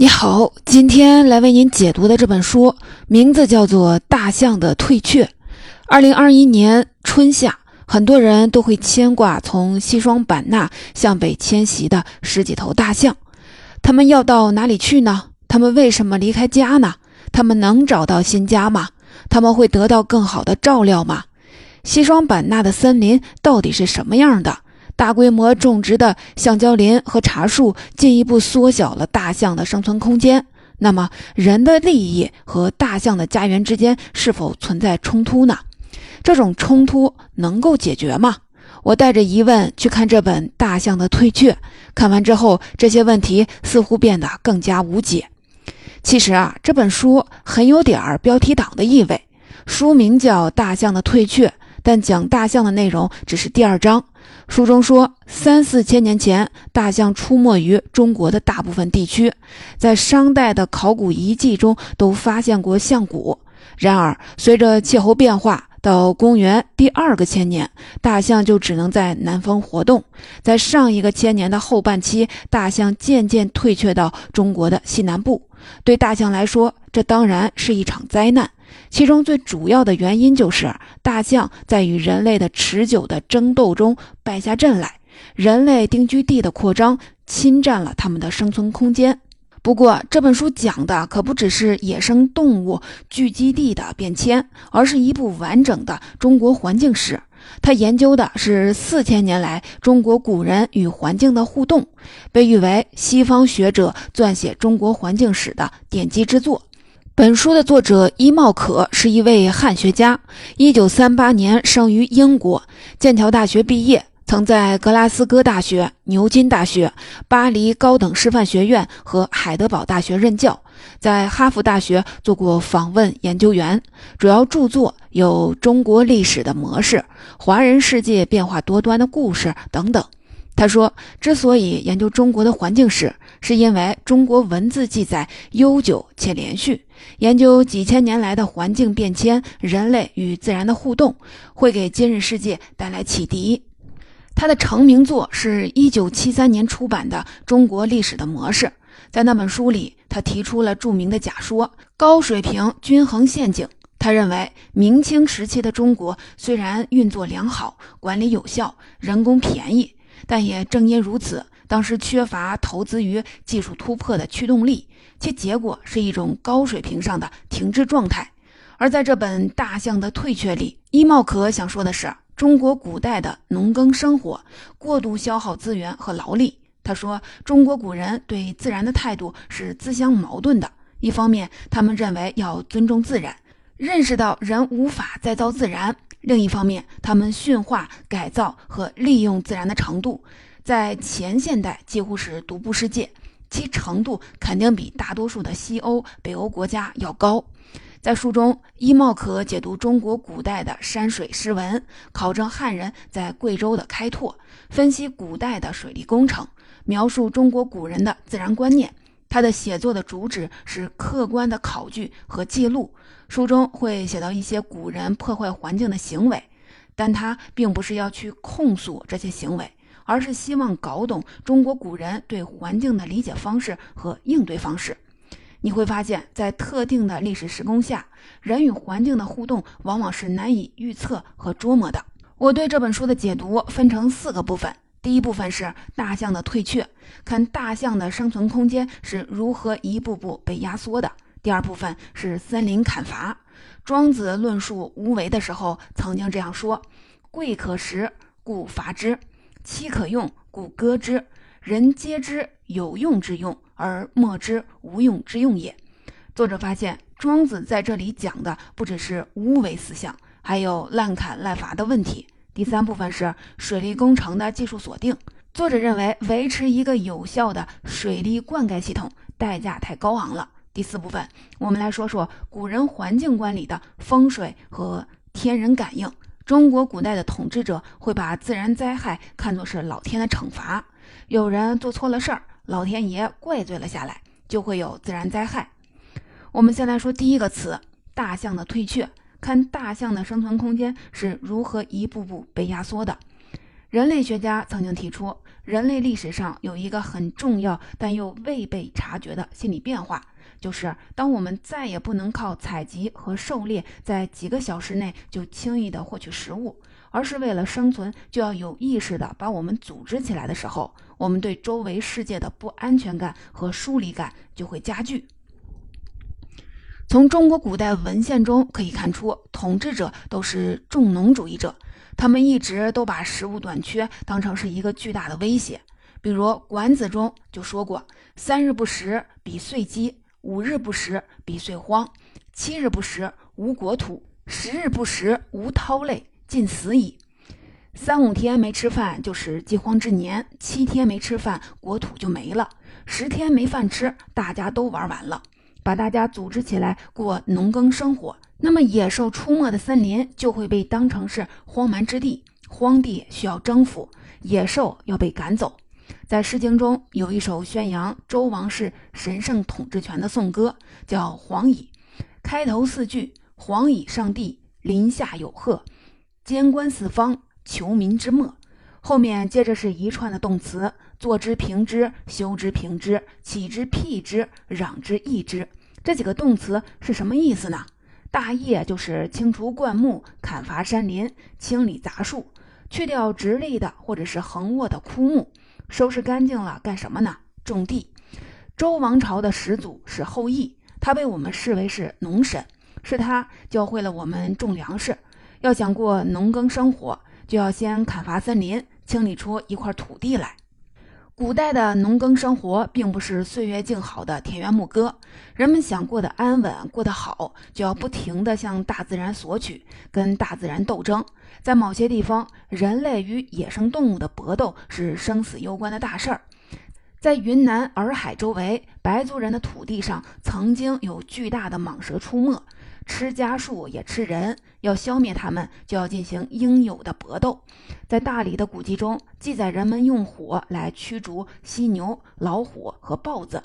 你好，今天来为您解读的这本书名字叫做《大象的退却》。二零二一年春夏，很多人都会牵挂从西双版纳向北迁徙的十几头大象，他们要到哪里去呢？他们为什么离开家呢？他们能找到新家吗？他们会得到更好的照料吗？西双版纳的森林到底是什么样的？大规模种植的橡胶林和茶树进一步缩小了大象的生存空间。那么，人的利益和大象的家园之间是否存在冲突呢？这种冲突能够解决吗？我带着疑问去看这本《大象的退却》，看完之后，这些问题似乎变得更加无解。其实啊，这本书很有点儿标题党的意味。书名叫《大象的退却》，但讲大象的内容只是第二章。书中说，三四千年前，大象出没于中国的大部分地区，在商代的考古遗迹中都发现过象骨。然而，随着气候变化，到公元第二个千年，大象就只能在南方活动。在上一个千年的后半期，大象渐渐退却到中国的西南部。对大象来说，这当然是一场灾难。其中最主要的原因就是大象在与人类的持久的争斗中败下阵来，人类定居地的扩张侵占了他们的生存空间。不过，这本书讲的可不只是野生动物聚集地的变迁，而是一部完整的中国环境史。它研究的是四千年来中国古人与环境的互动，被誉为西方学者撰写中国环境史的奠基之作。本书的作者伊茂可是一位汉学家，一九三八年生于英国，剑桥大学毕业，曾在格拉斯哥大学、牛津大学、巴黎高等师范学院和海德堡大学任教，在哈佛大学做过访问研究员。主要著作有《中国历史的模式》《华人世界变化多端的故事》等等。他说：“之所以研究中国的环境史，是因为中国文字记载悠久且连续。研究几千年来的环境变迁、人类与自然的互动，会给今日世界带来启迪。”他的成名作是一九七三年出版的《中国历史的模式》。在那本书里，他提出了著名的假说——高水平均衡陷阱。他认为，明清时期的中国虽然运作良好、管理有效、人工便宜。但也正因如此，当时缺乏投资于技术突破的驱动力，其结果是一种高水平上的停滞状态。而在这本《大象的退却》里，伊茂可想说的是，中国古代的农耕生活过度消耗资源和劳力。他说，中国古人对自然的态度是自相矛盾的。一方面，他们认为要尊重自然，认识到人无法再造自然。另一方面，他们驯化、改造和利用自然的程度，在前现代几乎是独步世界，其程度肯定比大多数的西欧、北欧国家要高。在书中，伊茂可解读中国古代的山水诗文，考证汉人在贵州的开拓，分析古代的水利工程，描述中国古人的自然观念。他的写作的主旨是客观的考据和记录。书中会写到一些古人破坏环境的行为，但他并不是要去控诉这些行为，而是希望搞懂中国古人对环境的理解方式和应对方式。你会发现，在特定的历史时空下，人与环境的互动往往是难以预测和捉摸的。我对这本书的解读分成四个部分。第一部分是大象的退却，看大象的生存空间是如何一步步被压缩的。第二部分是森林砍伐。庄子论述无为的时候，曾经这样说：“贵可食，故伐之；妻可用，故割之。人皆知有用之用，而莫知无用之用也。”作者发现，庄子在这里讲的不只是无为思想，还有滥砍滥伐的问题。第三部分是水利工程的技术锁定。作者认为，维持一个有效的水利灌溉系统代价太高昂了。第四部分，我们来说说古人环境观里的风水和天人感应。中国古代的统治者会把自然灾害看作是老天的惩罚，有人做错了事儿，老天爷怪罪了下来，就会有自然灾害。我们先来说第一个词：大象的退却。看大象的生存空间是如何一步步被压缩的。人类学家曾经提出，人类历史上有一个很重要但又未被察觉的心理变化，就是当我们再也不能靠采集和狩猎，在几个小时内就轻易的获取食物，而是为了生存就要有意识的把我们组织起来的时候，我们对周围世界的不安全感和疏离感就会加剧。从中国古代文献中可以看出，统治者都是重农主义者，他们一直都把食物短缺当成是一个巨大的威胁。比如《管子》中就说过：“三日不食，比岁饥；五日不食，必岁荒；七日不食，无国土；十日不食，无涛类，尽死矣。”三五天没吃饭就是饥荒之年，七天没吃饭，国土就没了；十天没饭吃，大家都玩完了。把大家组织起来过农耕生活，那么野兽出没的森林就会被当成是荒蛮之地，荒地需要征服，野兽要被赶走。在《诗经》中有一首宣扬周王室神圣统治权的颂歌，叫《黄乙》，开头四句：“黄乙上帝，林下有鹤，监观四方，求民之末。”后面接着是一串的动词。坐之平之，修之平之，起之辟之，攘之抑之，这几个动词是什么意思呢？大业就是清除灌木、砍伐山林、清理杂树，去掉直立的或者是横卧的枯木，收拾干净了干什么呢？种地。周王朝的始祖是后羿，他被我们视为是农神，是他教会了我们种粮食。要想过农耕生活，就要先砍伐森林，清理出一块土地来。古代的农耕生活并不是岁月静好的田园牧歌，人们想过得安稳、过得好，就要不停地向大自然索取，跟大自然斗争。在某些地方，人类与野生动物的搏斗是生死攸关的大事儿。在云南洱海周围，白族人的土地上曾经有巨大的蟒蛇出没。吃家畜也吃人，要消灭他们，就要进行应有的搏斗。在大理的古籍中记载，人们用火来驱逐犀牛、老虎和豹子，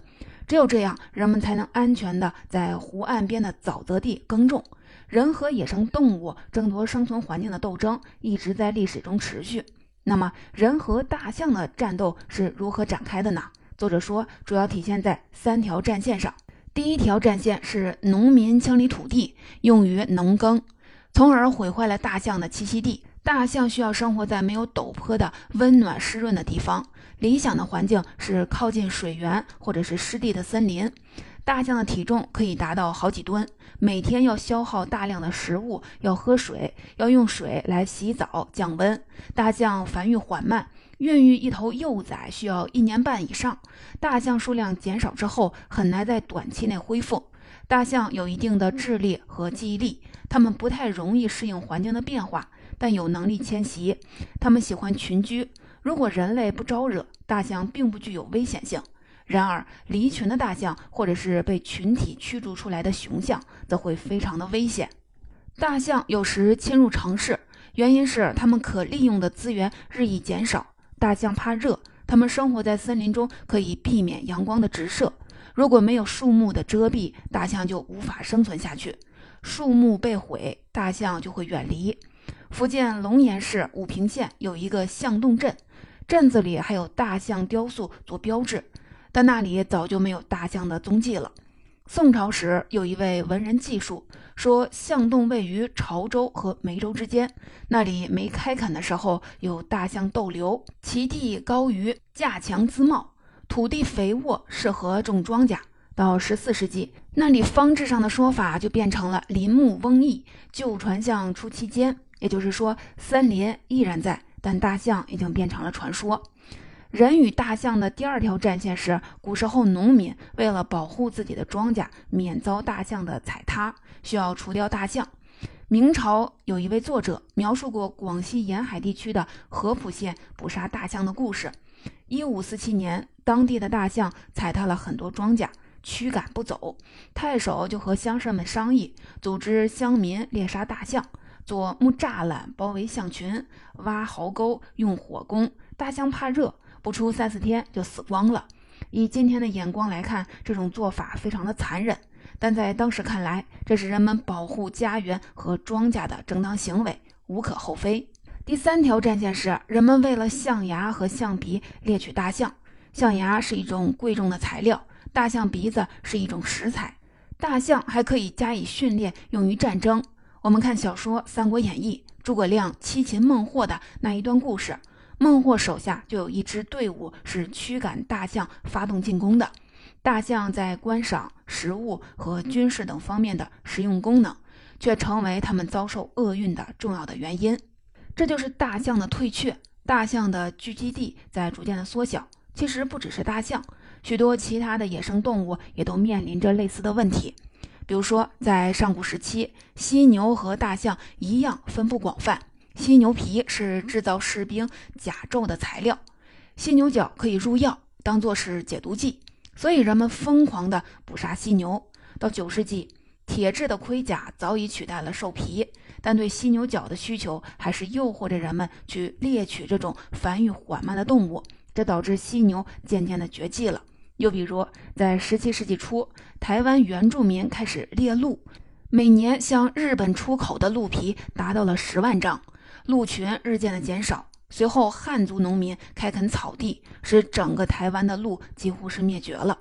只有这样，人们才能安全地在湖岸边的沼泽地耕种。人和野生动物争夺生存环境的斗争一直在历史中持续。那么，人和大象的战斗是如何展开的呢？作者说，主要体现在三条战线上。第一条战线是农民清理土地，用于农耕，从而毁坏了大象的栖息地。大象需要生活在没有陡坡的温暖湿润的地方，理想的环境是靠近水源或者是湿地的森林。大象的体重可以达到好几吨，每天要消耗大量的食物，要喝水，要用水来洗澡降温。大象繁育缓慢。孕育一头幼崽需要一年半以上，大象数量减少之后很难在短期内恢复。大象有一定的智力和记忆力，它们不太容易适应环境的变化，但有能力迁徙。它们喜欢群居，如果人类不招惹，大象并不具有危险性。然而，离群的大象或者是被群体驱逐出来的雄象，则会非常的危险。大象有时侵入城市，原因是它们可利用的资源日益减少。大象怕热，它们生活在森林中，可以避免阳光的直射。如果没有树木的遮蔽，大象就无法生存下去。树木被毁，大象就会远离。福建龙岩市武平县有一个象洞镇，镇子里还有大象雕塑做标志，但那里早就没有大象的踪迹了。宋朝时，有一位文人记述说，象洞位于潮州和梅州之间，那里没开垦的时候有大象逗留，其地高于架墙滋茂，土地肥沃，适合种庄稼。到十四世纪，那里方志上的说法就变成了林木翁易，旧传象出其间，也就是说，森林依然在，但大象已经变成了传说。人与大象的第二条战线是，古时候农民为了保护自己的庄稼免遭大象的踩踏，需要除掉大象。明朝有一位作者描述过广西沿海地区的合浦县捕杀大象的故事。一五四七年，当地的大象踩踏了很多庄稼，驱赶不走，太守就和乡绅们商议，组织乡民猎杀大象，做木栅栏包围象群，挖壕沟，用火攻。大象怕热。不出三四天就死光了。以今天的眼光来看，这种做法非常的残忍，但在当时看来，这是人们保护家园和庄稼的正当行为，无可厚非。第三条战线是人们为了象牙和象鼻猎取大象。象牙是一种贵重的材料，大象鼻子是一种食材，大象还可以加以训练，用于战争。我们看小说《三国演义》，诸葛亮七擒孟获的那一段故事，孟获手下就有一支队伍是驱赶大象发动进攻的。大象在观赏、食物和军事等方面的实用功能，却成为他们遭受厄运的重要的原因。这就是大象的退却，大象的聚集地在逐渐的缩小。其实不只是大象，许多其他的野生动物也都面临着类似的问题。比如说，在上古时期，犀牛和大象一样分布广泛。犀牛皮是制造士兵甲胄的材料，犀牛角可以入药，当做是解毒剂，所以人们疯狂地捕杀犀牛。到九世纪，铁制的盔甲早已取代了兽皮，但对犀牛角的需求还是诱惑着人们去猎取这种繁育缓慢的动物。这导致犀牛渐渐的绝迹了。又比如，在17世纪初，台湾原住民开始猎鹿，每年向日本出口的鹿皮达到了十万张，鹿群日渐的减少。随后，汉族农民开垦草地，使整个台湾的鹿几乎是灭绝了。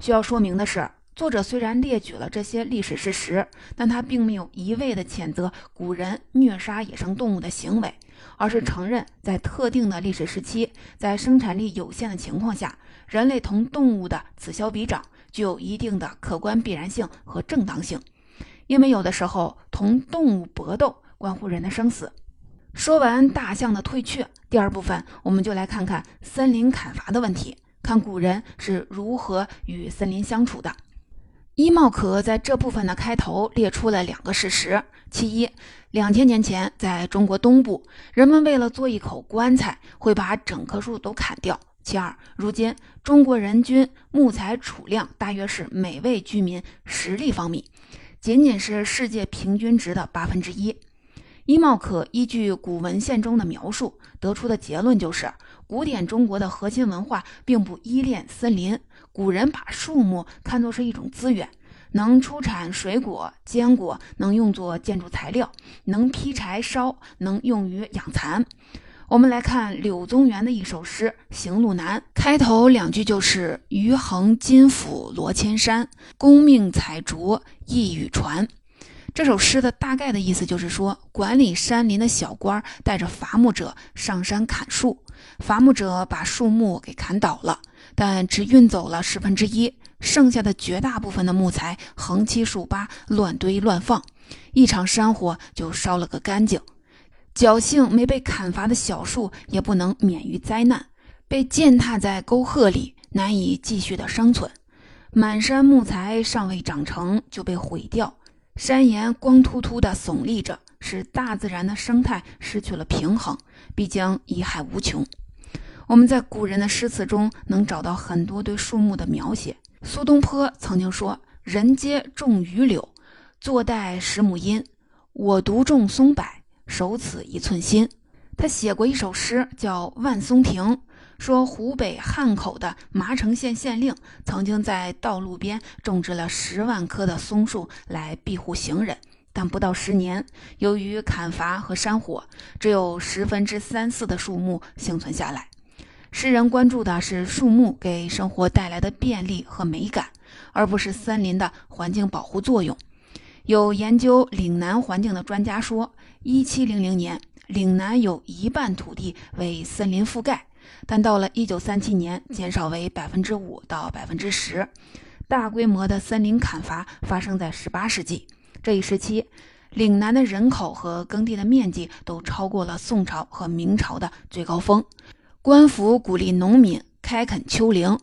需要说明的是。作者虽然列举了这些历史事实，但他并没有一味的谴责古人虐杀野生动物的行为，而是承认在特定的历史时期，在生产力有限的情况下，人类同动物的此消彼长具有一定的客观必然性和正当性。因为有的时候同动物搏斗关乎人的生死。说完大象的退却，第二部分我们就来看看森林砍伐的问题，看古人是如何与森林相处的。伊茂可在这部分的开头列出了两个事实：其一，两千年前在中国东部，人们为了做一口棺材，会把整棵树都砍掉；其二，如今中国人均木材储量大约是每位居民十立方米，仅仅是世界平均值的八分之一。伊茂可依据古文献中的描述得出的结论就是，古典中国的核心文化并不依恋森林。古人把树木看作是一种资源，能出产水果、坚果，能用作建筑材料，能劈柴烧，能用于养蚕。我们来看柳宗元的一首诗《行路难》，开头两句就是“余衡金斧罗千山，功命采竹一羽传”。这首诗的大概的意思就是说，管理山林的小官带着伐木者上山砍树，伐木者把树木给砍倒了。但只运走了十分之一，剩下的绝大部分的木材横七竖八乱堆乱放，一场山火就烧了个干净。侥幸没被砍伐的小树也不能免于灾难，被践踏在沟壑里，难以继续的生存。满山木材尚未长成就被毁掉，山岩光秃秃的耸立着，使大自然的生态失去了平衡，必将贻害无穷。我们在古人的诗词中能找到很多对树木的描写。苏东坡曾经说：“人皆种榆柳，坐待十亩阴。我独种松柏，守此一寸心。”他写过一首诗叫《万松亭》，说湖北汉口的麻城县县令曾经在道路边种植了十万棵的松树来庇护行人，但不到十年，由于砍伐和山火，只有十分之三四的树木幸存下来。诗人关注的是树木给生活带来的便利和美感，而不是森林的环境保护作用。有研究岭南环境的专家说，一七零零年，岭南有一半土地为森林覆盖，但到了一九三七年，减少为百分之五到百分之十。大规模的森林砍伐发生在十八世纪这一时期，岭南的人口和耕地的面积都超过了宋朝和明朝的最高峰。官府鼓励农民开垦丘陵，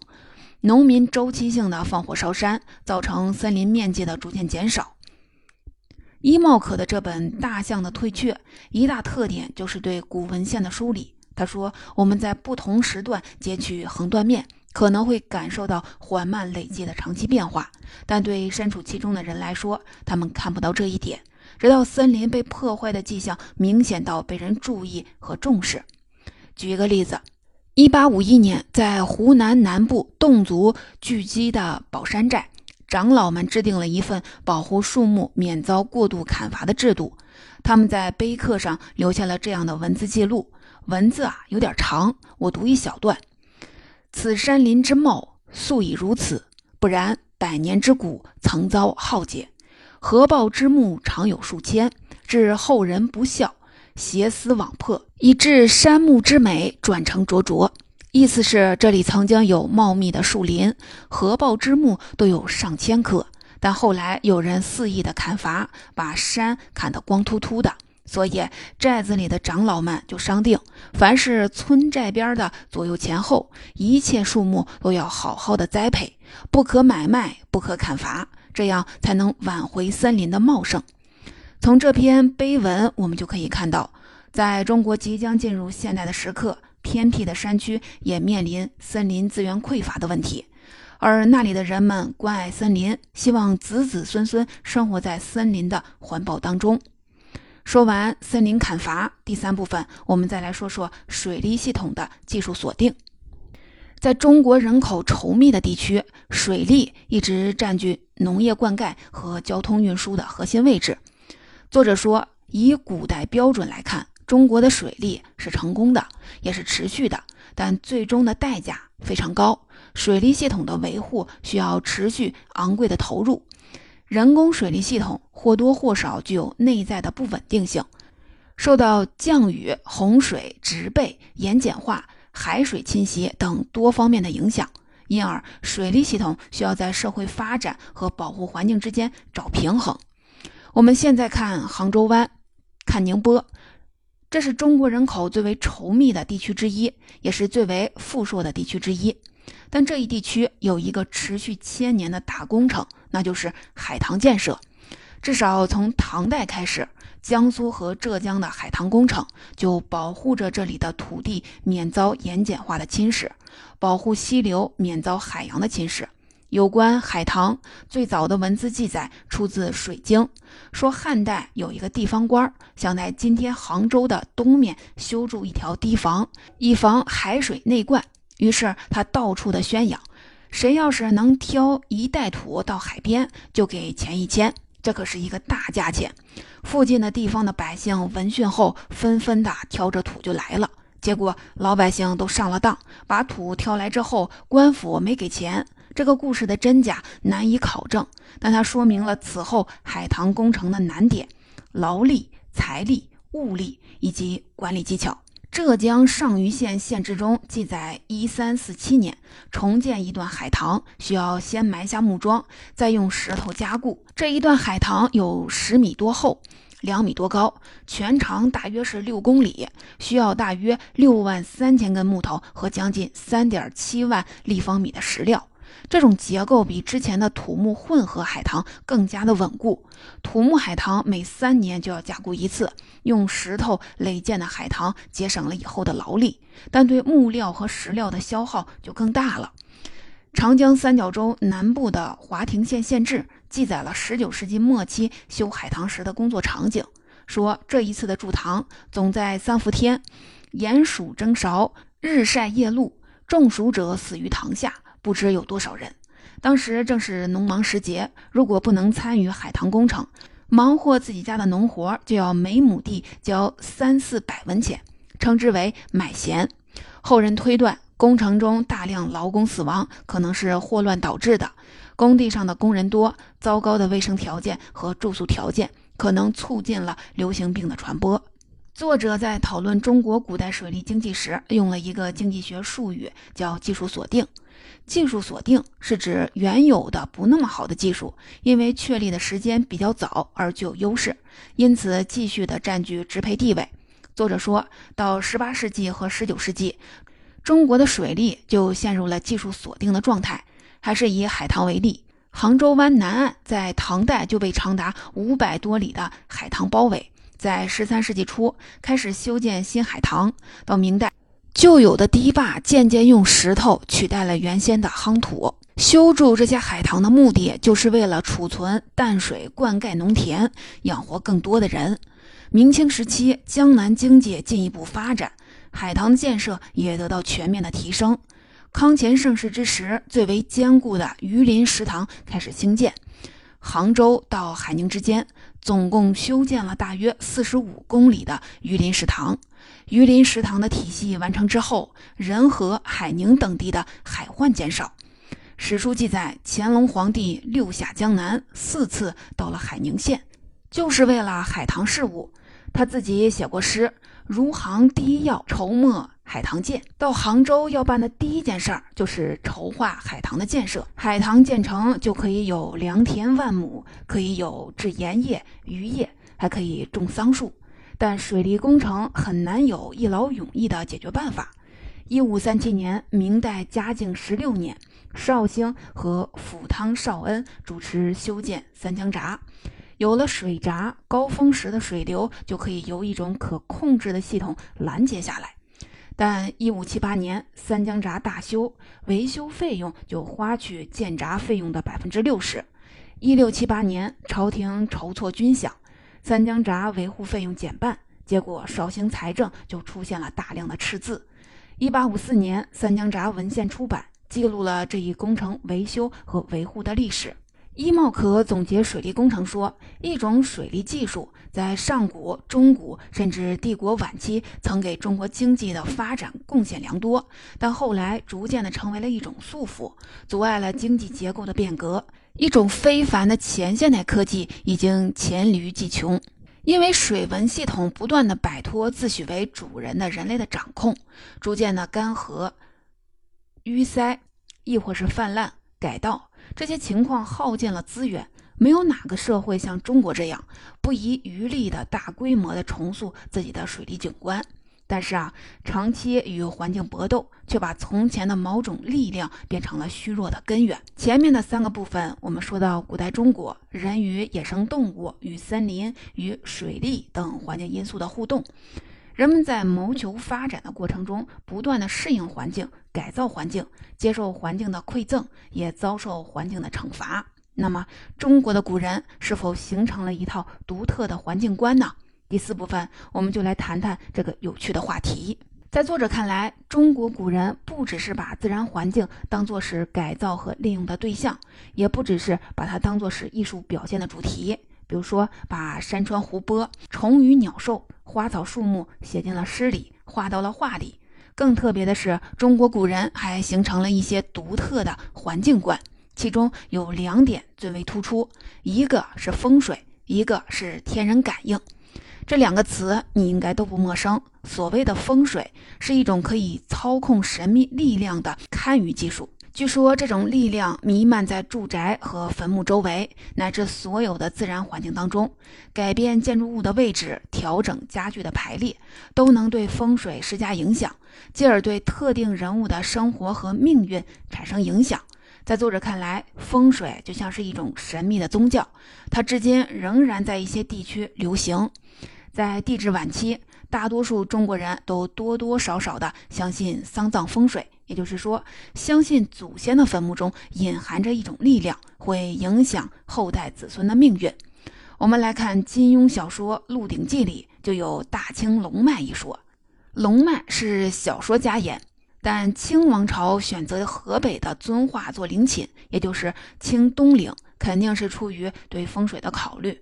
农民周期性的放火烧山，造成森林面积的逐渐减少。伊茂可的这本《大象的退却》，一大特点就是对古文献的梳理。他说，我们在不同时段截取横断面，可能会感受到缓慢累积的长期变化，但对身处其中的人来说，他们看不到这一点，直到森林被破坏的迹象明显到被人注意和重视。举一个例子。一八五一年，在湖南南部侗族聚居的宝山寨，长老们制定了一份保护树木免遭过度砍伐的制度。他们在碑刻上留下了这样的文字记录，文字啊有点长，我读一小段：此山林之茂，素已如此，不然百年之古曾遭浩劫。合抱之木常有数千，致后人不孝，邪思网破，以致山木之美转成灼灼。意思是这里曾经有茂密的树林，合抱之木都有上千棵，但后来有人肆意的砍伐，把山砍得光秃秃的，所以寨子里的长老们就商定，凡是村寨边的左右前后，一切树木都要好好的栽培，不可买卖，不可砍伐。这样才能挽回森林的茂盛。从这篇碑文，我们就可以看到，在中国即将进入现代的时刻，偏僻的山区也面临森林资源匮乏的问题，而那里的人们关爱森林，希望子子孙孙生活在森林的环抱当中。说完森林砍伐，第三部分，我们再来说说水利系统的技术锁定。在中国人口稠密的地区，水利一直占据农业灌溉和交通运输的核心位置。作者说，以古代标准来看，中国的水利是成功的，也是持续的，但最终的代价非常高。水利系统的维护需要持续昂贵的投入，人工水利系统或多或少具有内在的不稳定性，受到降雨、洪水、植被、盐碱化。海水侵袭等多方面的影响，因而水利系统需要在社会发展和保护环境之间找平衡。我们现在看杭州湾，看宁波，这是中国人口最为稠密的地区之一，也是最为富庶的地区之一。但这一地区有一个持续千年的大工程，那就是海塘建设。至少从唐代开始。江苏和浙江的海塘工程就保护着这里的土地免遭盐碱化的侵蚀，保护溪流免遭海洋的侵蚀。有关海塘最早的文字记载出自《水经》，说汉代有一个地方官想在今天杭州的东面修筑一条堤防，以防海水内灌。于是他到处的宣扬，谁要是能挑一袋土到海边，就给钱一千。这可是一个大价钱。附近的地方的百姓闻讯后，纷纷的挑着土就来了。结果老百姓都上了当，把土挑来之后，官府没给钱。这个故事的真假难以考证，但它说明了此后海棠工程的难点：劳力、财力、物力以及管理技巧。浙江上虞县县志中记载，一三四七年重建一段海塘，需要先埋下木桩，再用石头加固。这一段海塘有十米多厚，两米多高，全长大约是六公里，需要大约六万三千根木头和将近三点七万立方米的石料。这种结构比之前的土木混合海塘更加的稳固。土木海塘每三年就要加固一次，用石头垒建的海塘节省了以后的劳力，但对木料和石料的消耗就更大了。长江三角洲南部的华亭县县志记载了19世纪末期修海塘时的工作场景，说这一次的筑塘总在三伏天，炎暑蒸勺，日晒夜露，中暑者死于塘下。不知有多少人。当时正是农忙时节，如果不能参与海棠工程，忙活自己家的农活，就要每亩地交三四百文钱，称之为买闲。后人推断，工程中大量劳工死亡，可能是霍乱导致的。工地上的工人多，糟糕的卫生条件和住宿条件，可能促进了流行病的传播。作者在讨论中国古代水利经济时，用了一个经济学术语，叫技术锁定。技术锁定是指原有的不那么好的技术，因为确立的时间比较早而具有优势，因此继续的占据支配地位。作者说到十八世纪和十九世纪，中国的水利就陷入了技术锁定的状态。还是以海棠为例，杭州湾南岸在唐代就被长达五百多里的海棠包围，在十三世纪初开始修建新海棠，到明代。旧有的堤坝渐渐用石头取代了原先的夯土。修筑这些海塘的目的，就是为了储存淡水灌溉农田，养活更多的人。明清时期，江南经济进一步发展，海塘建设也得到全面的提升。康乾盛世之时，最为坚固的榆林石塘开始兴建。杭州到海宁之间，总共修建了大约四十五公里的榆林食堂。榆林食堂的体系完成之后，仁和、海宁等地的海患减少。史书记载，乾隆皇帝六下江南，四次到了海宁县，就是为了海棠事务。他自己也写过诗：“如杭第一要，筹墨海棠建。”到杭州要办的第一件事儿就是筹划海棠的建设。海棠建成就可以有良田万亩，可以有制盐业、渔业，还可以种桑树。但水利工程很难有一劳永逸的解决办法。一五三七年，明代嘉靖十六年。绍兴和府汤绍恩主持修建三江闸，有了水闸，高峰时的水流就可以由一种可控制的系统拦截下来。但一五七八年三江闸大修，维修费用就花去建闸费用的百分之六十。一六七八年，朝廷筹措军饷，三江闸维护费用减半，结果绍兴财政就出现了大量的赤字。一八五四年，三江闸文献出版。记录了这一工程维修和维护的历史。伊茂可总结水利工程说，一种水利技术在上古、中古甚至帝国晚期曾给中国经济的发展贡献良多，但后来逐渐的成为了一种束缚，阻碍了经济结构的变革。一种非凡的前现代科技已经黔驴技穷，因为水文系统不断的摆脱自诩为主人的人类的掌控，逐渐的干涸。淤塞，亦或是泛滥、改道，这些情况耗尽了资源。没有哪个社会像中国这样不遗余力的大规模的重塑自己的水利景观。但是啊，长期与环境搏斗，却把从前的某种力量变成了虚弱的根源。前面的三个部分，我们说到古代中国人与野生动物、与森林、与水利等环境因素的互动。人们在谋求发展的过程中，不断的适应环境、改造环境、接受环境的馈赠，也遭受环境的惩罚。那么，中国的古人是否形成了一套独特的环境观呢？第四部分，我们就来谈谈这个有趣的话题。在作者看来，中国古人不只是把自然环境当作是改造和利用的对象，也不只是把它当作是艺术表现的主题。比如说，把山川湖泊、虫鱼鸟兽、花草树木写进了诗里，画到了画里。更特别的是，中国古人还形成了一些独特的环境观，其中有两点最为突出：一个是风水，一个是天人感应。这两个词你应该都不陌生。所谓的风水，是一种可以操控神秘力量的堪舆技术。据说这种力量弥漫在住宅和坟墓周围，乃至所有的自然环境当中，改变建筑物的位置，调整家具的排列，都能对风水施加影响，进而对特定人物的生活和命运产生影响。在作者看来，风水就像是一种神秘的宗教，它至今仍然在一些地区流行。在地质晚期，大多数中国人都多多少少的相信丧葬风水。也就是说，相信祖先的坟墓中隐含着一种力量，会影响后代子孙的命运。我们来看金庸小说《鹿鼎记》里就有大清龙脉一说。龙脉是小说家言，但清王朝选择河北的遵化做陵寝，也就是清东陵，肯定是出于对风水的考虑。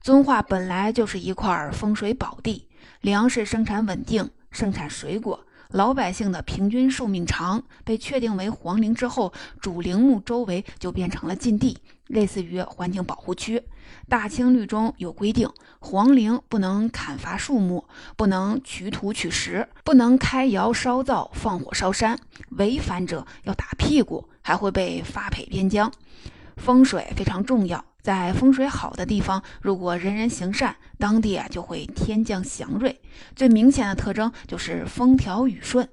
遵化本来就是一块风水宝地，粮食生产稳定，盛产水果。老百姓的平均寿命长，被确定为皇陵之后，主陵墓周围就变成了禁地，类似于环境保护区。大清律中有规定，皇陵不能砍伐树木，不能取土取石，不能开窑烧灶、放火烧山，违反者要打屁股，还会被发配边疆。风水非常重要。在风水好的地方，如果人人行善，当地啊就会天降祥瑞。最明显的特征就是风调雨顺，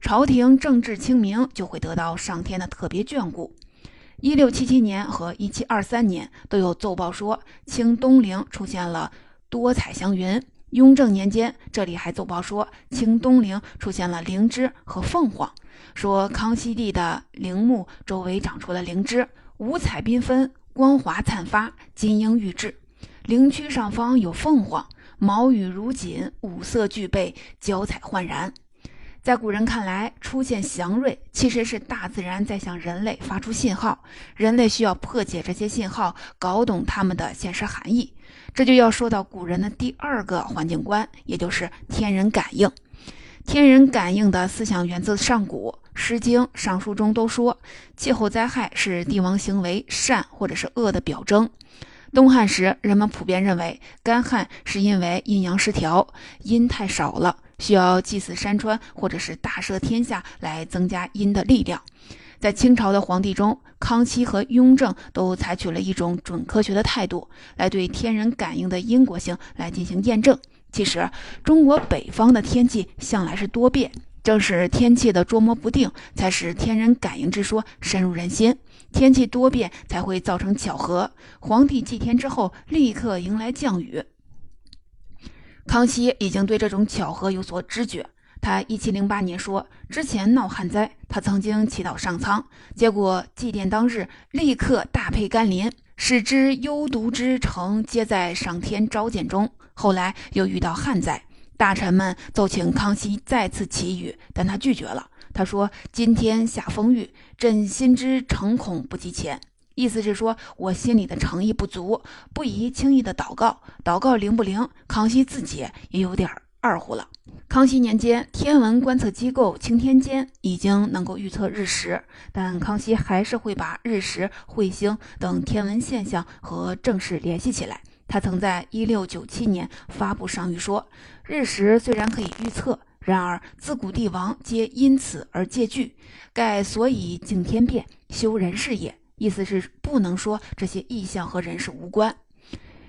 朝廷政治清明，就会得到上天的特别眷顾。一六七七年和一七二三年都有奏报说，清东陵出现了多彩祥云。雍正年间，这里还奏报说，清东陵出现了灵芝和凤凰，说康熙帝的陵墓周围长出了灵芝，五彩缤纷。光华灿发，金鹰玉质，陵区上方有凤凰，毛羽如锦，五色俱备，娇彩焕然。在古人看来，出现祥瑞其实是大自然在向人类发出信号，人类需要破解这些信号，搞懂它们的现实含义。这就要说到古人的第二个环境观，也就是天人感应。天人感应的思想源自上古，《诗经》《尚书》中都说，气候灾害是帝王行为善或者是恶的表征。东汉时，人们普遍认为干旱是因为阴阳失调，阴太少了。需要祭祀山川，或者是大赦天下来增加阴的力量。在清朝的皇帝中，康熙和雍正都采取了一种准科学的态度，来对天人感应的因果性来进行验证。其实，中国北方的天气向来是多变，正是天气的捉摸不定，才使天人感应之说深入人心。天气多变才会造成巧合。皇帝祭天之后，立刻迎来降雨。康熙已经对这种巧合有所知觉。他一七零八年说，之前闹旱灾，他曾经祈祷上苍，结果祭奠当日立刻大沛甘霖，使之幽毒之城皆在上天召见中。后来又遇到旱灾，大臣们奏请康熙再次祈雨，但他拒绝了。他说：“今天下风雨，朕心知诚恐不及前。”意思是说，我心里的诚意不足，不宜轻易的祷告。祷告灵不灵？康熙自己也有点二乎了。康熙年间，天文观测机构青天监已经能够预测日食，但康熙还是会把日食、彗星等天文现象和正事联系起来。他曾在一六九七年发布上谕说：“日食虽然可以预测，然而自古帝王皆因此而戒惧，盖所以敬天变，修人事也。”意思是不能说这些意象和人事无关。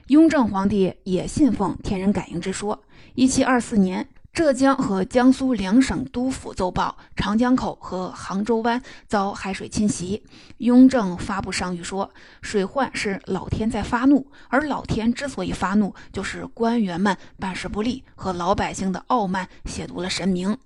雍正皇帝也信奉天人感应之说。一七二四年，浙江和江苏两省督府奏报长江口和杭州湾遭海水侵袭。雍正发布上谕说，水患是老天在发怒，而老天之所以发怒，就是官员们办事不力和老百姓的傲慢亵渎了神明。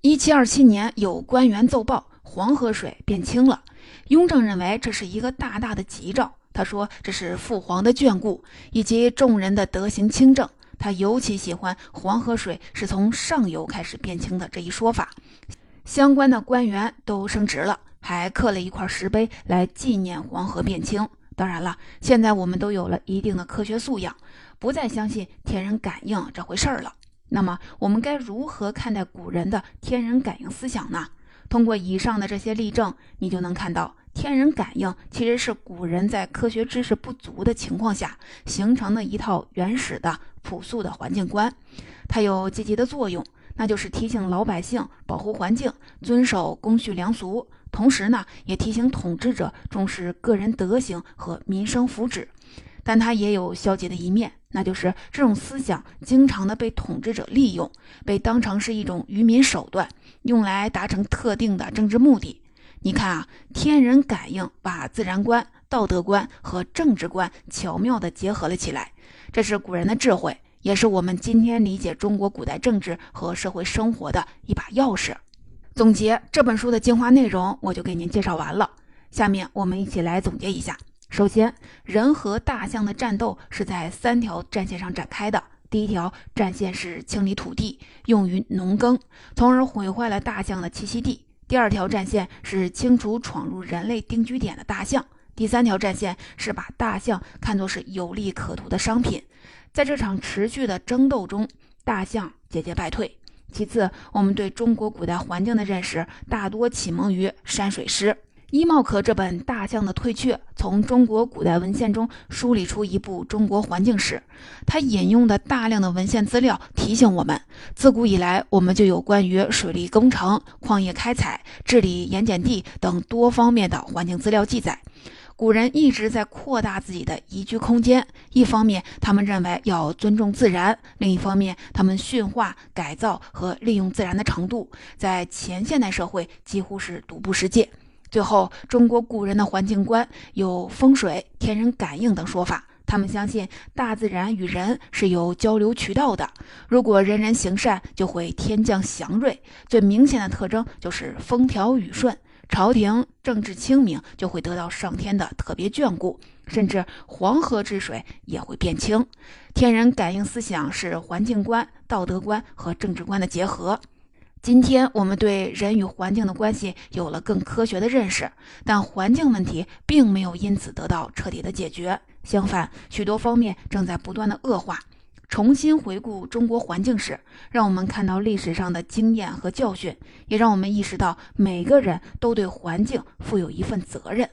一七二七年，有官员奏报黄河水变清了。雍正认为这是一个大大的吉兆，他说这是父皇的眷顾以及众人的德行清正。他尤其喜欢黄河水是从上游开始变清的这一说法。相关的官员都升职了，还刻了一块石碑来纪念黄河变清。当然了，现在我们都有了一定的科学素养，不再相信天人感应这回事儿了。那么，我们该如何看待古人的天人感应思想呢？通过以上的这些例证，你就能看到，天人感应其实是古人在科学知识不足的情况下形成的一套原始的、朴素的环境观。它有积极的作用，那就是提醒老百姓保护环境、遵守公序良俗，同时呢，也提醒统治者重视个人德行和民生福祉。但它也有消极的一面，那就是这种思想经常的被统治者利用，被当成是一种愚民手段，用来达成特定的政治目的。你看啊，天人感应把自然观、道德观和政治观巧妙地结合了起来，这是古人的智慧，也是我们今天理解中国古代政治和社会生活的一把钥匙。总结这本书的精华内容，我就给您介绍完了。下面我们一起来总结一下。首先，人和大象的战斗是在三条战线上展开的。第一条战线是清理土地，用于农耕，从而毁坏了大象的栖息地。第二条战线是清除闯入人类定居点的大象。第三条战线是把大象看作是有利可图的商品。在这场持续的争斗中，大象节节败退。其次，我们对中国古代环境的认识大多启蒙于山水诗。衣帽可这本《大象的退却》从中国古代文献中梳理出一部中国环境史。他引用的大量的文献资料提醒我们，自古以来我们就有关于水利工程、矿业开采、治理盐碱地等多方面的环境资料记载。古人一直在扩大自己的宜居空间，一方面他们认为要尊重自然，另一方面他们驯化、改造和利用自然的程度，在前现代社会几乎是独步世界。最后，中国古人的环境观有风水、天人感应等说法。他们相信大自然与人是有交流渠道的。如果人人行善，就会天降祥瑞。最明显的特征就是风调雨顺，朝廷政治清明，就会得到上天的特别眷顾。甚至黄河之水也会变清。天人感应思想是环境观、道德观和政治观的结合。今天我们对人与环境的关系有了更科学的认识，但环境问题并没有因此得到彻底的解决。相反，许多方面正在不断的恶化。重新回顾中国环境史，让我们看到历史上的经验和教训，也让我们意识到每个人都对环境负有一份责任。